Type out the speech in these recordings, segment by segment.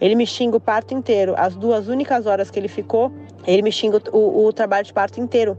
Ele me xinga o parto inteiro. As duas únicas horas que ele ficou, ele me xinga o, o trabalho de parto inteiro.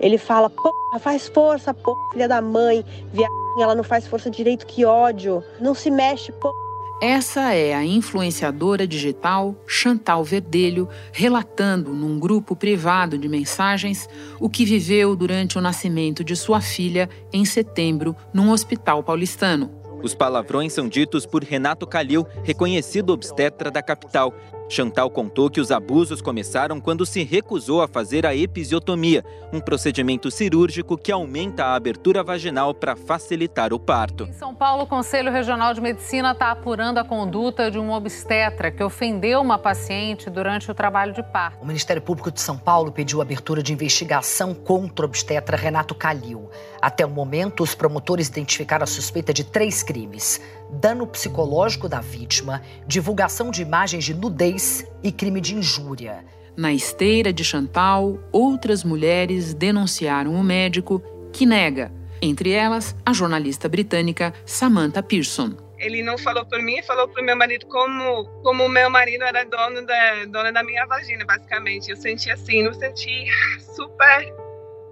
Ele fala, porra, faz força, porra, filha da mãe, viadinha, ela não faz força direito, que ódio. Não se mexe, porra. Essa é a influenciadora digital Chantal Verdelho relatando num grupo privado de mensagens o que viveu durante o nascimento de sua filha em setembro num hospital paulistano. Os palavrões são ditos por Renato Calil, reconhecido obstetra da capital, Chantal contou que os abusos começaram quando se recusou a fazer a episiotomia, um procedimento cirúrgico que aumenta a abertura vaginal para facilitar o parto. Em São Paulo, o Conselho Regional de Medicina está apurando a conduta de um obstetra que ofendeu uma paciente durante o trabalho de parto. O Ministério Público de São Paulo pediu abertura de investigação contra o obstetra Renato Calil. Até o momento, os promotores identificaram a suspeita de três crimes dano psicológico da vítima, divulgação de imagens de nudez e crime de injúria. Na esteira de Chantal, outras mulheres denunciaram o médico que nega, entre elas a jornalista britânica Samantha Pearson. Ele não falou por mim, falou para o meu marido como como o meu marido era dono da dono da minha vagina, basicamente. Eu senti assim, eu senti super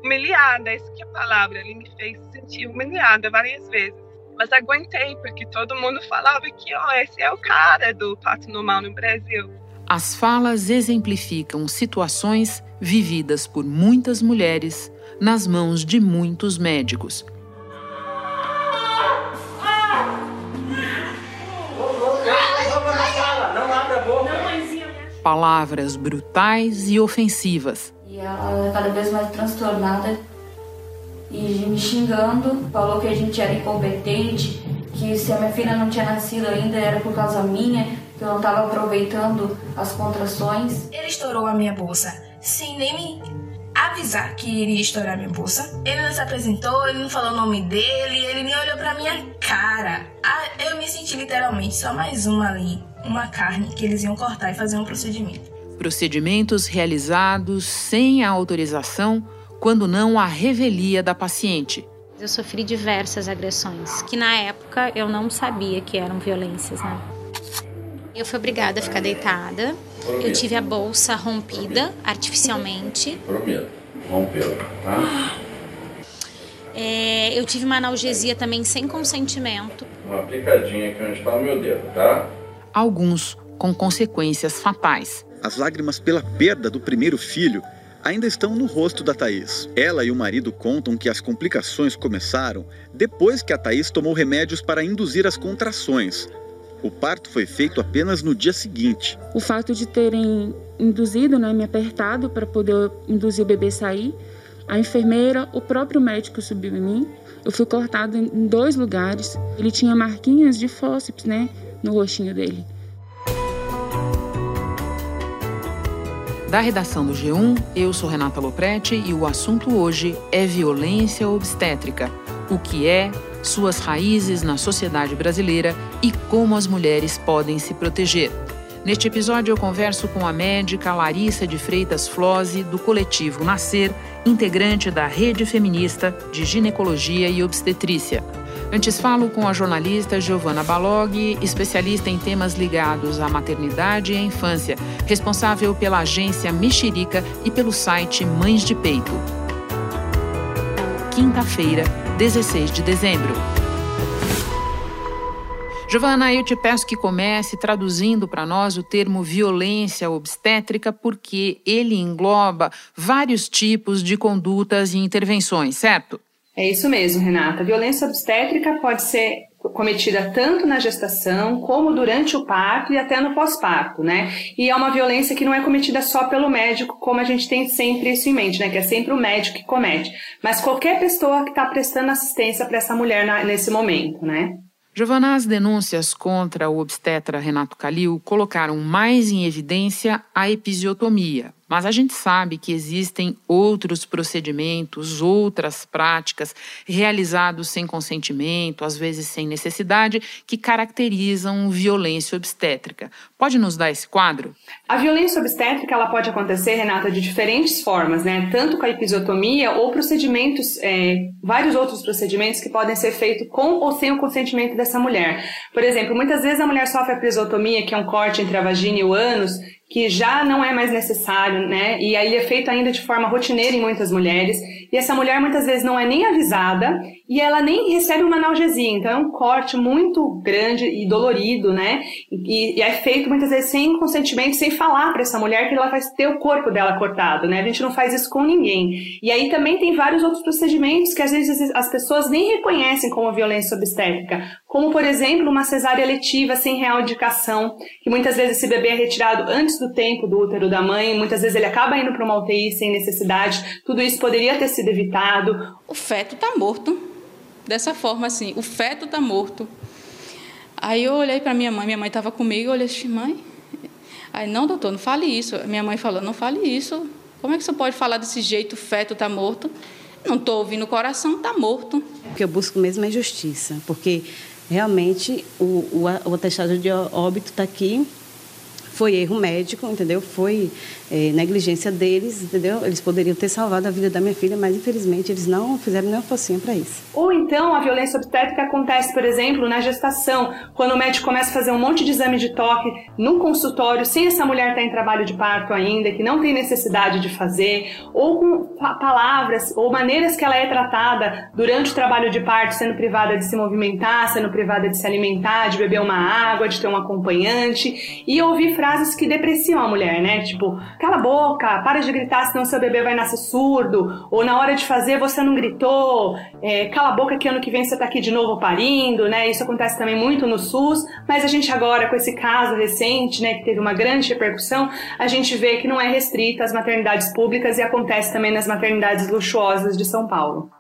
humilhada, essa que é a palavra. Ele me fez sentir humilhada várias vezes. Mas aguentei, porque todo mundo falava que oh, esse é o cara do parto normal no Brasil. As falas exemplificam situações vividas por muitas mulheres nas mãos de muitos médicos. Palavras brutais e ofensivas. E ela cada vez mais transtornada e me xingando, falou que a gente era incompetente, que se a minha filha não tinha nascido ainda era por causa minha, que eu não estava aproveitando as contrações. Ele estourou a minha bolsa sem nem me avisar que iria estourar minha bolsa. Ele não se apresentou, ele não falou o nome dele, ele nem olhou pra minha cara. Ah, eu me senti literalmente só mais uma ali, uma carne que eles iam cortar e fazer um procedimento. Procedimentos realizados sem a autorização quando não a revelia da paciente. Eu sofri diversas agressões, que na época eu não sabia que eram violências, né? Eu fui obrigada a ficar deitada. Eu tive a bolsa rompida artificialmente. Rompeu, tá? É, eu tive uma analgesia também sem consentimento. Uma picadinha aqui onde está o meu dedo, tá? Alguns com consequências fatais. As lágrimas pela perda do primeiro filho ainda estão no rosto da Thaís. Ela e o marido contam que as complicações começaram depois que a Thaís tomou remédios para induzir as contrações. O parto foi feito apenas no dia seguinte. O fato de terem induzido, né, me apertado para poder induzir o bebê a sair, a enfermeira, o próprio médico subiu em mim. Eu fui cortado em dois lugares. Ele tinha marquinhas de fósseis, né, no rostinho dele. Da redação do G1, eu sou Renata Loprete e o assunto hoje é violência obstétrica. O que é, suas raízes na sociedade brasileira e como as mulheres podem se proteger. Neste episódio, eu converso com a médica Larissa de Freitas Flose, do coletivo Nascer, integrante da Rede Feminista de Ginecologia e Obstetrícia. Antes falo com a jornalista Giovana Balog, especialista em temas ligados à maternidade e à infância, responsável pela agência Mexerica e pelo site Mães de Peito. Quinta-feira, 16 de dezembro. Giovana, eu te peço que comece traduzindo para nós o termo violência obstétrica, porque ele engloba vários tipos de condutas e intervenções, certo? É isso mesmo, Renata. A violência obstétrica pode ser cometida tanto na gestação como durante o parto e até no pós-parto, né? E é uma violência que não é cometida só pelo médico, como a gente tem sempre isso em mente, né? Que é sempre o médico que comete, mas qualquer pessoa que está prestando assistência para essa mulher na, nesse momento, né? Giovana, as denúncias contra o obstetra Renato Calil colocaram mais em evidência a episiotomia, Mas a gente sabe que existem outros procedimentos, outras práticas realizados sem consentimento, às vezes sem necessidade, que caracterizam violência obstétrica. Pode nos dar esse quadro? A violência obstétrica ela pode acontecer, Renata, de diferentes formas, né? Tanto com a episiotomia ou procedimentos, é, vários outros procedimentos que podem ser feitos com ou sem o consentimento dessa mulher. Por exemplo, muitas vezes a mulher sofre a episiotomia, que é um corte entre a vagina e o ânus, que já não é mais necessário, né? E aí é feito ainda de forma rotineira em muitas mulheres. E essa mulher muitas vezes não é nem avisada e ela nem recebe uma analgesia. Então é um corte muito grande e dolorido, né? E, e é feito muitas vezes sem consentimento, sem falar para essa mulher que ela vai ter o corpo dela cortado, né? A gente não faz isso com ninguém. E aí também tem vários outros procedimentos que às vezes as pessoas nem reconhecem como violência obstétrica, como por exemplo uma cesárea letiva sem real indicação, que muitas vezes esse bebê é retirado antes do tempo do útero da mãe, muitas vezes ele acaba indo para uma UTI sem necessidade. Tudo isso poderia ter sido evitado. O feto está morto. Dessa forma, assim, o feto está morto. Aí eu olhei para minha mãe, minha mãe estava comigo, eu olhei assim, mãe. Aí, não, doutor, não fale isso. Minha mãe falou, não fale isso. Como é que você pode falar desse jeito, o feto está morto? Não estou ouvindo o coração, está morto. O que eu busco mesmo é justiça, porque realmente o, o, o atestado de óbito está aqui foi erro médico, entendeu? Foi é, negligência deles, entendeu? Eles poderiam ter salvado a vida da minha filha, mas infelizmente eles não fizeram nem focinho para isso. Ou então a violência obstétrica acontece, por exemplo, na gestação, quando o médico começa a fazer um monte de exame de toque num consultório, sem essa mulher estar em trabalho de parto ainda, que não tem necessidade de fazer, ou com palavras ou maneiras que ela é tratada durante o trabalho de parto, sendo privada de se movimentar, sendo privada de se alimentar, de beber uma água, de ter um acompanhante, e ouvir frases que depreciam a mulher, né? Tipo, cala a boca, para de gritar, senão seu bebê vai nascer surdo, ou na hora de fazer você não gritou, é, cala a boca que ano que vem você tá aqui de novo parindo, né? Isso acontece também muito no SUS, mas a gente agora, com esse caso recente, né, que teve uma grande repercussão, a gente vê que não é restrita às maternidades públicas e acontece também nas maternidades luxuosas de São Paulo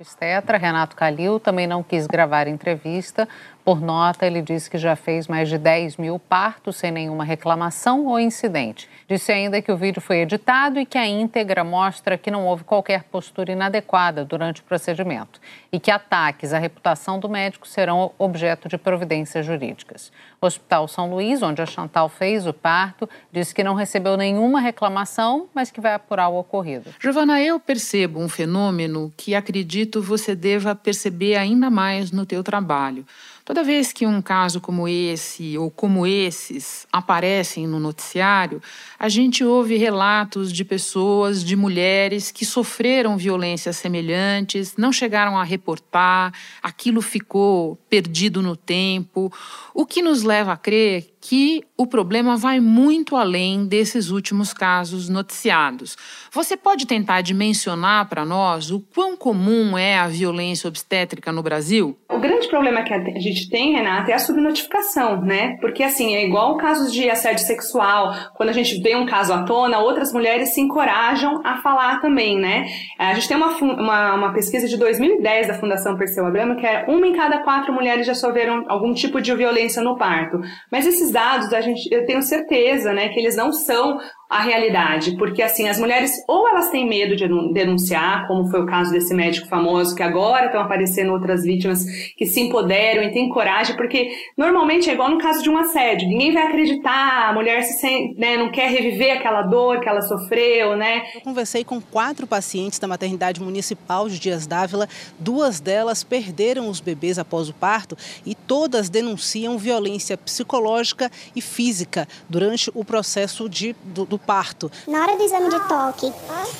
obstetra Renato Calil também não quis gravar entrevista. Por nota, ele disse que já fez mais de 10 mil partos sem nenhuma reclamação ou incidente. Disse ainda que o vídeo foi editado e que a íntegra mostra que não houve qualquer postura inadequada durante o procedimento e que ataques à reputação do médico serão objeto de providências jurídicas. O Hospital São Luís, onde a Chantal fez o parto, disse que não recebeu nenhuma reclamação, mas que vai apurar o ocorrido. Giovana, eu percebo um fenômeno que acredito você deva perceber ainda mais no teu trabalho. Toda vez que um caso como esse ou como esses aparecem no noticiário, a gente ouve relatos de pessoas, de mulheres que sofreram violências semelhantes, não chegaram a reportar, aquilo ficou perdido no tempo, o que nos leva a crer que o problema vai muito além desses últimos casos noticiados. Você pode tentar dimensionar para nós o quão comum é a violência obstétrica no Brasil? O grande problema que a gente tem, Renata, é a subnotificação, né? Porque assim, é igual casos de assédio sexual, quando a gente vê um caso à tona, outras mulheres se encorajam a falar também, né? A gente tem uma, uma, uma pesquisa de 2010 da Fundação Perseu Abramo que é uma em cada quatro mulheres já sofreram algum tipo de violência no parto. Mas esses dados, a gente, eu tenho certeza, né, que eles não são a realidade, porque assim, as mulheres ou elas têm medo de denunciar, como foi o caso desse médico famoso, que agora estão aparecendo outras vítimas que se empoderam e têm coragem, porque normalmente é igual no caso de um assédio, ninguém vai acreditar, a mulher se sente, né, não quer reviver aquela dor que ela sofreu, né? Eu conversei com quatro pacientes da maternidade municipal de Dias Dávila, duas delas perderam os bebês após o parto e todas denunciam violência psicológica e física durante o processo de, do, do parto. Na hora do exame de toque,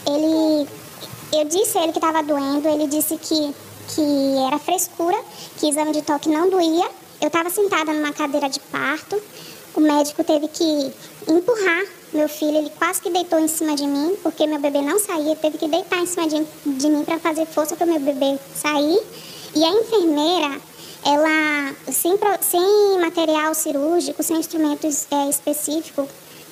ele, eu disse a ele que estava doendo, ele disse que, que era frescura, que exame de toque não doía. Eu estava sentada numa cadeira de parto, o médico teve que empurrar meu filho, ele quase que deitou em cima de mim, porque meu bebê não saía, teve que deitar em cima de, de mim para fazer força para meu bebê sair. E a enfermeira, ela, sem, sem material cirúrgico, sem instrumentos é, específico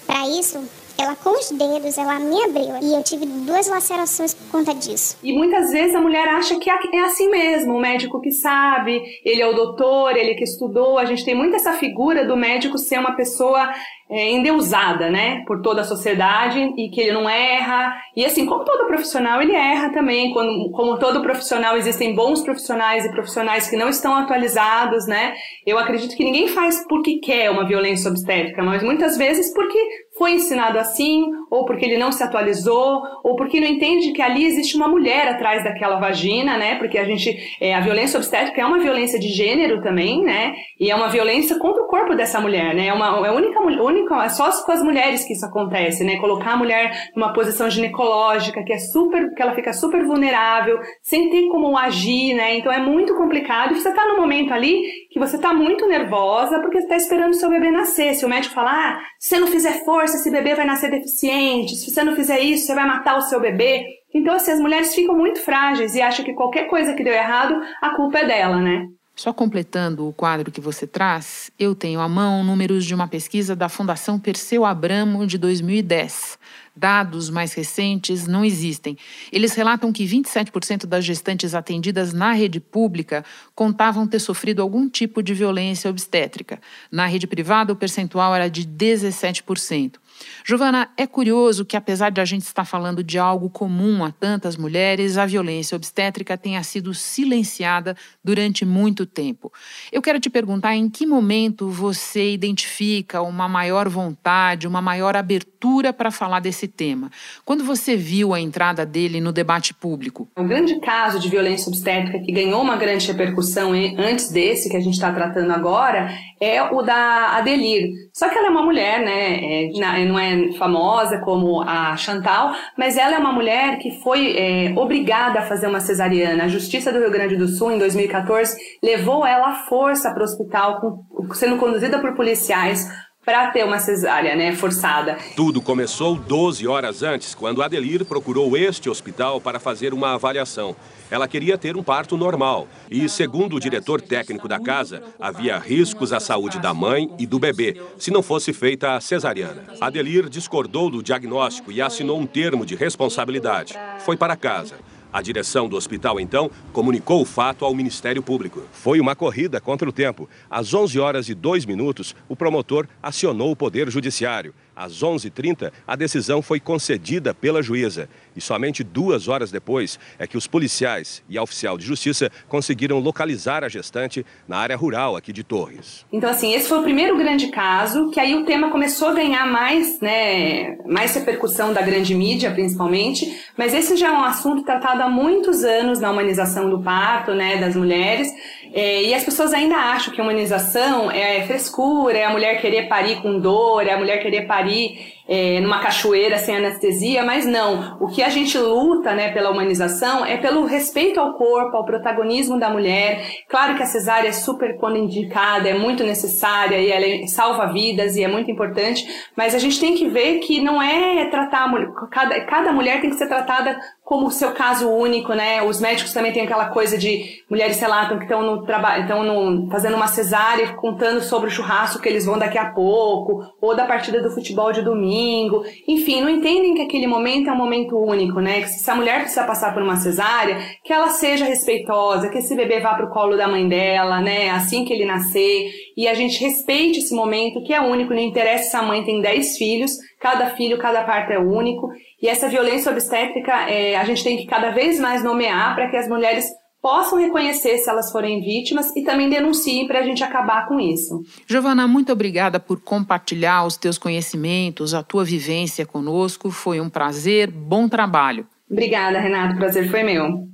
para isso, ela com os dedos, ela me abriu. E eu tive duas lacerações por conta disso. E muitas vezes a mulher acha que é assim mesmo, o médico que sabe, ele é o doutor, ele que estudou. A gente tem muito essa figura do médico ser uma pessoa é, endeusada, né, por toda a sociedade e que ele não erra. E assim, como todo profissional, ele erra também. Quando, como todo profissional, existem bons profissionais e profissionais que não estão atualizados, né. Eu acredito que ninguém faz porque quer uma violência obstétrica, mas muitas vezes porque foi ensinado assim, ou porque ele não se atualizou, ou porque não entende que ali existe uma mulher atrás daquela vagina, né? Porque a gente, é, a violência obstétrica é uma violência de gênero também, né? E é uma violência contra o corpo dessa mulher, né? É uma, é única, única, é só com as mulheres que isso acontece, né? Colocar a mulher numa posição ginecológica que é super, que ela fica super vulnerável, sem ter como agir, né? Então é muito complicado. E você tá no momento ali que você tá muito nervosa porque você tá esperando o seu bebê nascer. Se o médico falar, ah, se você não fizer força, esse bebê vai nascer deficiente, se você não fizer isso, você vai matar o seu bebê. Então, assim, as mulheres ficam muito frágeis e acham que qualquer coisa que deu errado, a culpa é dela, né? Só completando o quadro que você traz, eu tenho à mão números de uma pesquisa da Fundação Perseu Abramo de 2010. Dados mais recentes não existem. Eles relatam que 27% das gestantes atendidas na rede pública contavam ter sofrido algum tipo de violência obstétrica. Na rede privada, o percentual era de 17%. Giovana, é curioso que, apesar de a gente estar falando de algo comum a tantas mulheres, a violência obstétrica tenha sido silenciada durante muito tempo. Eu quero te perguntar em que momento você identifica uma maior vontade, uma maior abertura para falar desse tema. Quando você viu a entrada dele no debate público? Um grande caso de violência obstétrica que ganhou uma grande repercussão antes desse que a gente está tratando agora é o da Adelir. Só que ela é uma mulher, né? É, não é famosa como a Chantal, mas ela é uma mulher que foi é, obrigada a fazer uma cesariana. A Justiça do Rio Grande do Sul, em 2014, levou ela à força para o hospital, com, sendo conduzida por policiais para ter uma cesárea, né, forçada. Tudo começou 12 horas antes, quando Adelir procurou este hospital para fazer uma avaliação. Ela queria ter um parto normal e, segundo o diretor técnico da casa, havia riscos à saúde da mãe e do bebê se não fosse feita a cesariana. Adelir discordou do diagnóstico e assinou um termo de responsabilidade. Foi para casa. A direção do hospital, então, comunicou o fato ao Ministério Público. Foi uma corrida contra o tempo. Às 11 horas e 2 minutos, o promotor acionou o Poder Judiciário. Às 11h30, a decisão foi concedida pela juíza. E somente duas horas depois é que os policiais e a oficial de justiça conseguiram localizar a gestante na área rural aqui de Torres. Então, assim, esse foi o primeiro grande caso, que aí o tema começou a ganhar mais, né, mais repercussão da grande mídia, principalmente. Mas esse já é um assunto tratado há muitos anos na humanização do parto, né, das mulheres. É, e as pessoas ainda acham que humanização é frescura, é a mulher querer parir com dor, é a mulher querer parir é, numa cachoeira sem anestesia, mas não. O que a gente luta né, pela humanização é pelo respeito ao corpo, ao protagonismo da mulher. Claro que a cesárea é super quando indicada, é muito necessária e ela é, salva vidas e é muito importante, mas a gente tem que ver que não é tratar a mulher, cada, cada mulher tem que ser tratada como seu caso único, né? Os médicos também têm aquela coisa de mulheres relatam que estão no trabalho, estão fazendo uma cesárea, contando sobre o churrasco que eles vão daqui a pouco, ou da partida do futebol de domingo. Enfim, não entendem que aquele momento é um momento único, né? Que se a mulher precisa passar por uma cesárea, que ela seja respeitosa, que esse bebê vá para o colo da mãe dela, né? Assim que ele nascer, e a gente respeite esse momento que é único, não interessa se a mãe tem 10 filhos, cada filho, cada parto é único. E essa violência obstétrica é, a gente tem que cada vez mais nomear para que as mulheres possam reconhecer se elas forem vítimas e também denunciem para a gente acabar com isso. Giovana, muito obrigada por compartilhar os teus conhecimentos, a tua vivência conosco. Foi um prazer, bom trabalho. Obrigada, Renato. O prazer foi meu.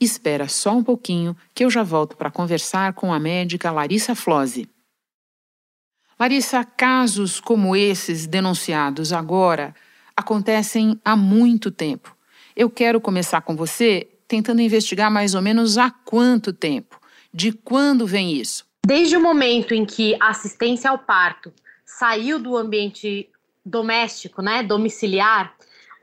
Espera só um pouquinho que eu já volto para conversar com a médica Larissa Flose. Larissa, casos como esses denunciados agora acontecem há muito tempo. Eu quero começar com você tentando investigar mais ou menos há quanto tempo. De quando vem isso? Desde o momento em que a assistência ao parto saiu do ambiente doméstico, né, domiciliar,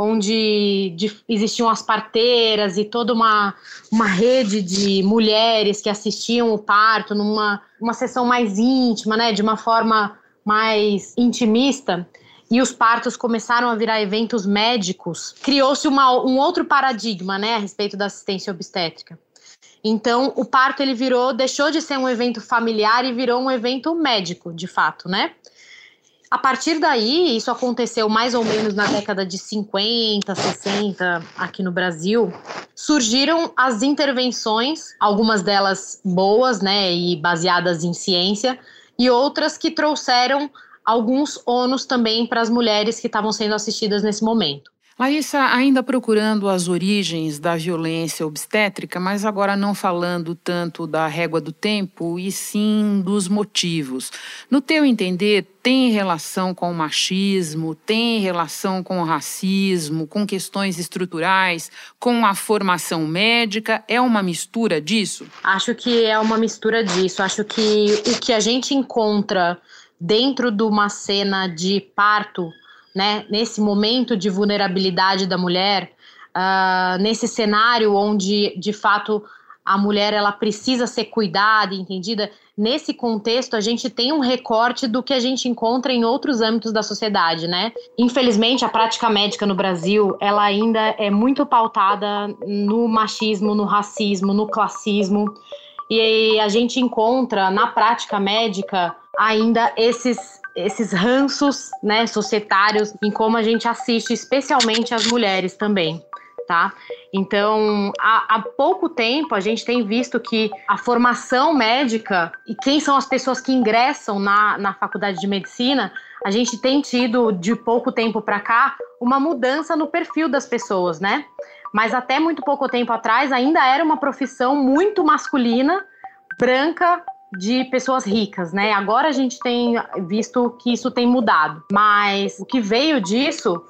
onde de, existiam as parteiras e toda uma, uma rede de mulheres que assistiam o parto numa uma sessão mais íntima, né, de uma forma mais intimista, e os partos começaram a virar eventos médicos, criou-se um outro paradigma, né, a respeito da assistência obstétrica. Então, o parto ele virou, deixou de ser um evento familiar e virou um evento médico, de fato, né? A partir daí, isso aconteceu mais ou menos na década de 50, 60 aqui no Brasil, surgiram as intervenções, algumas delas boas, né, e baseadas em ciência, e outras que trouxeram alguns ônus também para as mulheres que estavam sendo assistidas nesse momento. Larissa, ainda procurando as origens da violência obstétrica, mas agora não falando tanto da régua do tempo, e sim dos motivos. No teu entender, tem relação com o machismo, tem relação com o racismo, com questões estruturais, com a formação médica? É uma mistura disso? Acho que é uma mistura disso. Acho que o que a gente encontra dentro de uma cena de parto né, nesse momento de vulnerabilidade da mulher, uh, nesse cenário onde de fato a mulher ela precisa ser cuidada, entendida. Nesse contexto, a gente tem um recorte do que a gente encontra em outros âmbitos da sociedade, né? Infelizmente, a prática médica no Brasil, ela ainda é muito pautada no machismo, no racismo, no classismo. E a gente encontra na prática médica ainda esses esses ranços, né, societários em como a gente assiste, especialmente as mulheres também. Tá? Então, há, há, pouco tempo a gente tem visto que a formação médica e quem são as pessoas que ingressam na, na faculdade de medicina, a gente tem tido de pouco tempo para cá uma mudança no perfil das pessoas, né? Mas até muito pouco tempo atrás ainda era uma profissão muito masculina, branca, de pessoas ricas, né? Agora a gente tem visto que isso tem mudado, mas o que veio disso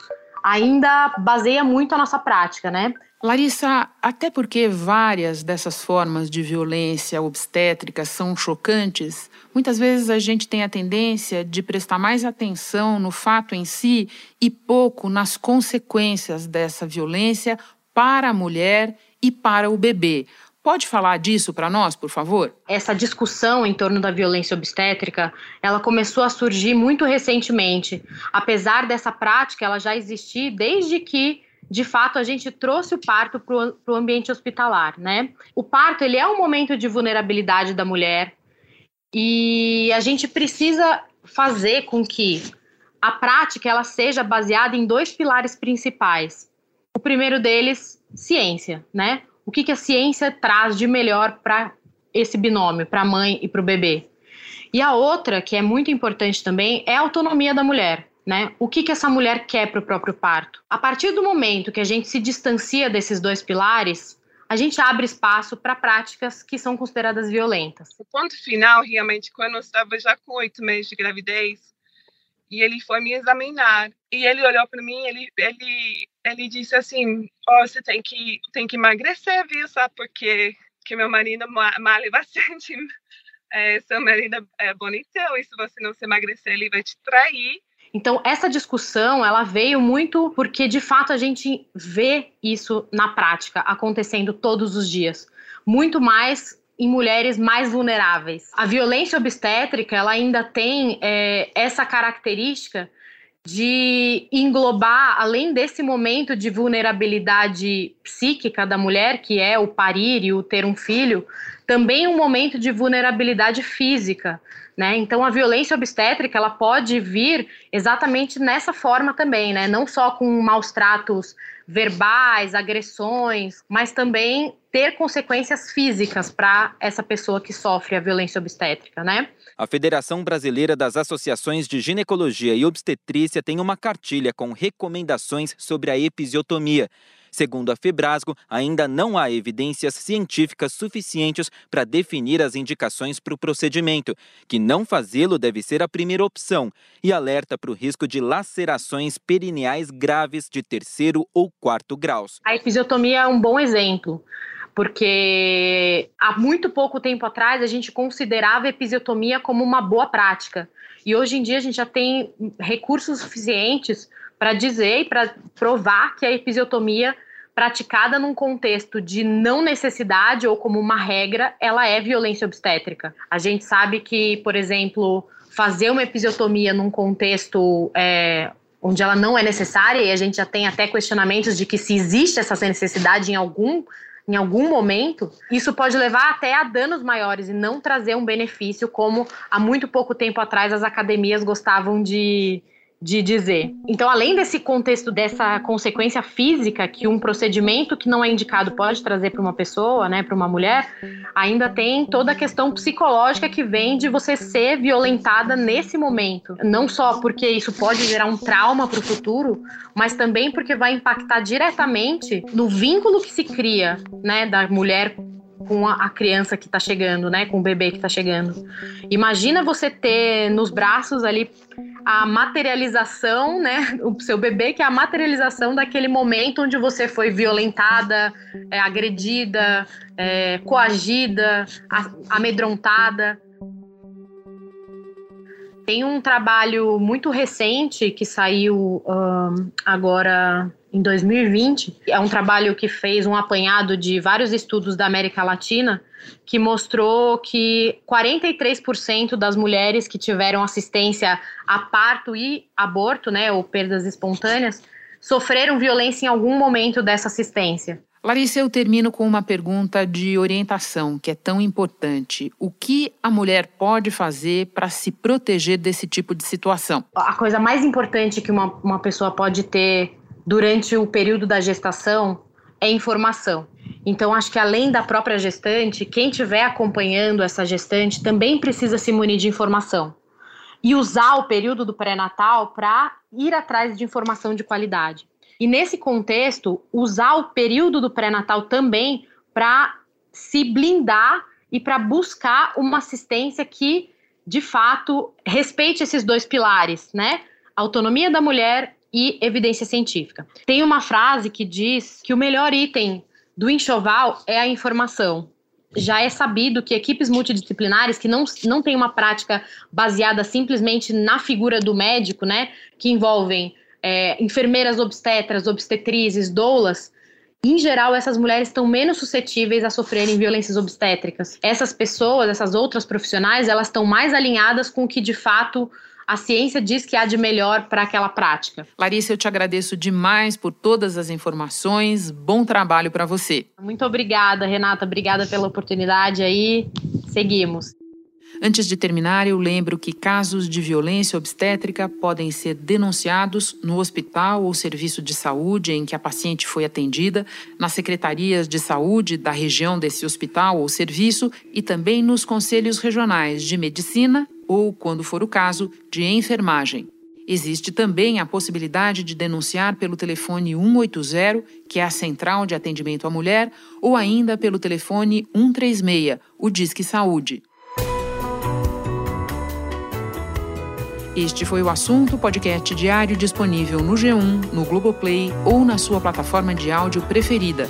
ainda baseia muito a nossa prática, né? Larissa, até porque várias dessas formas de violência obstétrica são chocantes, muitas vezes a gente tem a tendência de prestar mais atenção no fato em si e pouco nas consequências dessa violência para a mulher e para o bebê. Pode falar disso para nós, por favor? Essa discussão em torno da violência obstétrica, ela começou a surgir muito recentemente. Apesar dessa prática, ela já existir desde que de fato, a gente trouxe o parto para o ambiente hospitalar, né? O parto, ele é um momento de vulnerabilidade da mulher e a gente precisa fazer com que a prática ela seja baseada em dois pilares principais. O primeiro deles, ciência, né? O que, que a ciência traz de melhor para esse binômio, para a mãe e para o bebê. E a outra, que é muito importante também, é a autonomia da mulher. Né? O que, que essa mulher quer para o próprio parto? A partir do momento que a gente se distancia desses dois pilares, a gente abre espaço para práticas que são consideradas violentas. O ponto final, realmente, quando eu estava já com oito meses de gravidez, e ele foi me examinar e ele olhou para mim ele ele ele disse assim oh, você tem que tem que emagrecer viu? Sabe porque que meu marido malha bastante é, seu marido é bonitão e se você não se emagrecer ele vai te trair. Então essa discussão ela veio muito porque de fato a gente vê isso na prática acontecendo todos os dias. Muito mais em mulheres mais vulneráveis. A violência obstétrica ela ainda tem é, essa característica de englobar, além desse momento de vulnerabilidade psíquica da mulher, que é o parir e o ter um filho, também um momento de vulnerabilidade física. Né? Então, a violência obstétrica ela pode vir exatamente nessa forma também, né? não só com maus tratos verbais, agressões, mas também ter consequências físicas para essa pessoa que sofre a violência obstétrica, né? A Federação Brasileira das Associações de Ginecologia e Obstetrícia tem uma cartilha com recomendações sobre a episiotomia. Segundo a Febrasgo, ainda não há evidências científicas suficientes para definir as indicações para o procedimento, que não fazê-lo deve ser a primeira opção, e alerta para o risco de lacerações perineais graves de terceiro ou quarto graus. A episiotomia é um bom exemplo porque há muito pouco tempo atrás a gente considerava a episiotomia como uma boa prática. E hoje em dia a gente já tem recursos suficientes para dizer e para provar que a episiotomia praticada num contexto de não necessidade ou como uma regra, ela é violência obstétrica. A gente sabe que, por exemplo, fazer uma episiotomia num contexto é, onde ela não é necessária, e a gente já tem até questionamentos de que se existe essa necessidade em algum em algum momento, isso pode levar até a danos maiores e não trazer um benefício, como há muito pouco tempo atrás as academias gostavam de, de dizer. Então, além desse contexto dessa consequência física que um procedimento que não é indicado pode trazer para uma pessoa, né, para uma mulher, ainda tem toda a questão psicológica que vem de você ser violentada nesse momento. Não só porque isso pode gerar um trauma para o futuro, mas também porque vai impactar diretamente no vínculo que se cria, né, da mulher com a, criança que está chegando, né, com o bebê que está chegando. Imagina você ter nos braços ali a materialização, né, o seu bebê, que é a materialização daquele momento onde você foi violentada, é, agredida, é, coagida, amedrontada. Tem um trabalho muito recente que saiu um, agora em 2020. É um trabalho que fez um apanhado de vários estudos da América Latina que mostrou que 43% das mulheres que tiveram assistência a parto e aborto, né, ou perdas espontâneas, sofreram violência em algum momento dessa assistência. Larissa, eu termino com uma pergunta de orientação que é tão importante. O que a mulher pode fazer para se proteger desse tipo de situação? A coisa mais importante que uma, uma pessoa pode ter durante o período da gestação é informação. Então, acho que além da própria gestante, quem estiver acompanhando essa gestante também precisa se munir de informação. E usar o período do pré-natal para ir atrás de informação de qualidade. E nesse contexto, usar o período do pré-natal também para se blindar e para buscar uma assistência que, de fato, respeite esses dois pilares, né? Autonomia da mulher e evidência científica. Tem uma frase que diz que o melhor item do enxoval é a informação. Já é sabido que equipes multidisciplinares que não, não têm uma prática baseada simplesmente na figura do médico, né, que envolvem é, enfermeiras obstetras, obstetrizes, doulas, em geral, essas mulheres estão menos suscetíveis a sofrerem violências obstétricas. Essas pessoas, essas outras profissionais, elas estão mais alinhadas com o que de fato a ciência diz que há de melhor para aquela prática. Larissa, eu te agradeço demais por todas as informações. Bom trabalho para você. Muito obrigada, Renata. Obrigada pela oportunidade aí. Seguimos. Antes de terminar, eu lembro que casos de violência obstétrica podem ser denunciados no hospital ou serviço de saúde em que a paciente foi atendida, nas secretarias de saúde da região desse hospital ou serviço e também nos conselhos regionais de medicina ou, quando for o caso, de enfermagem. Existe também a possibilidade de denunciar pelo telefone 180, que é a central de atendimento à mulher, ou ainda pelo telefone 136, o Disque Saúde. Este foi o assunto podcast diário disponível no G1, no Globoplay ou na sua plataforma de áudio preferida.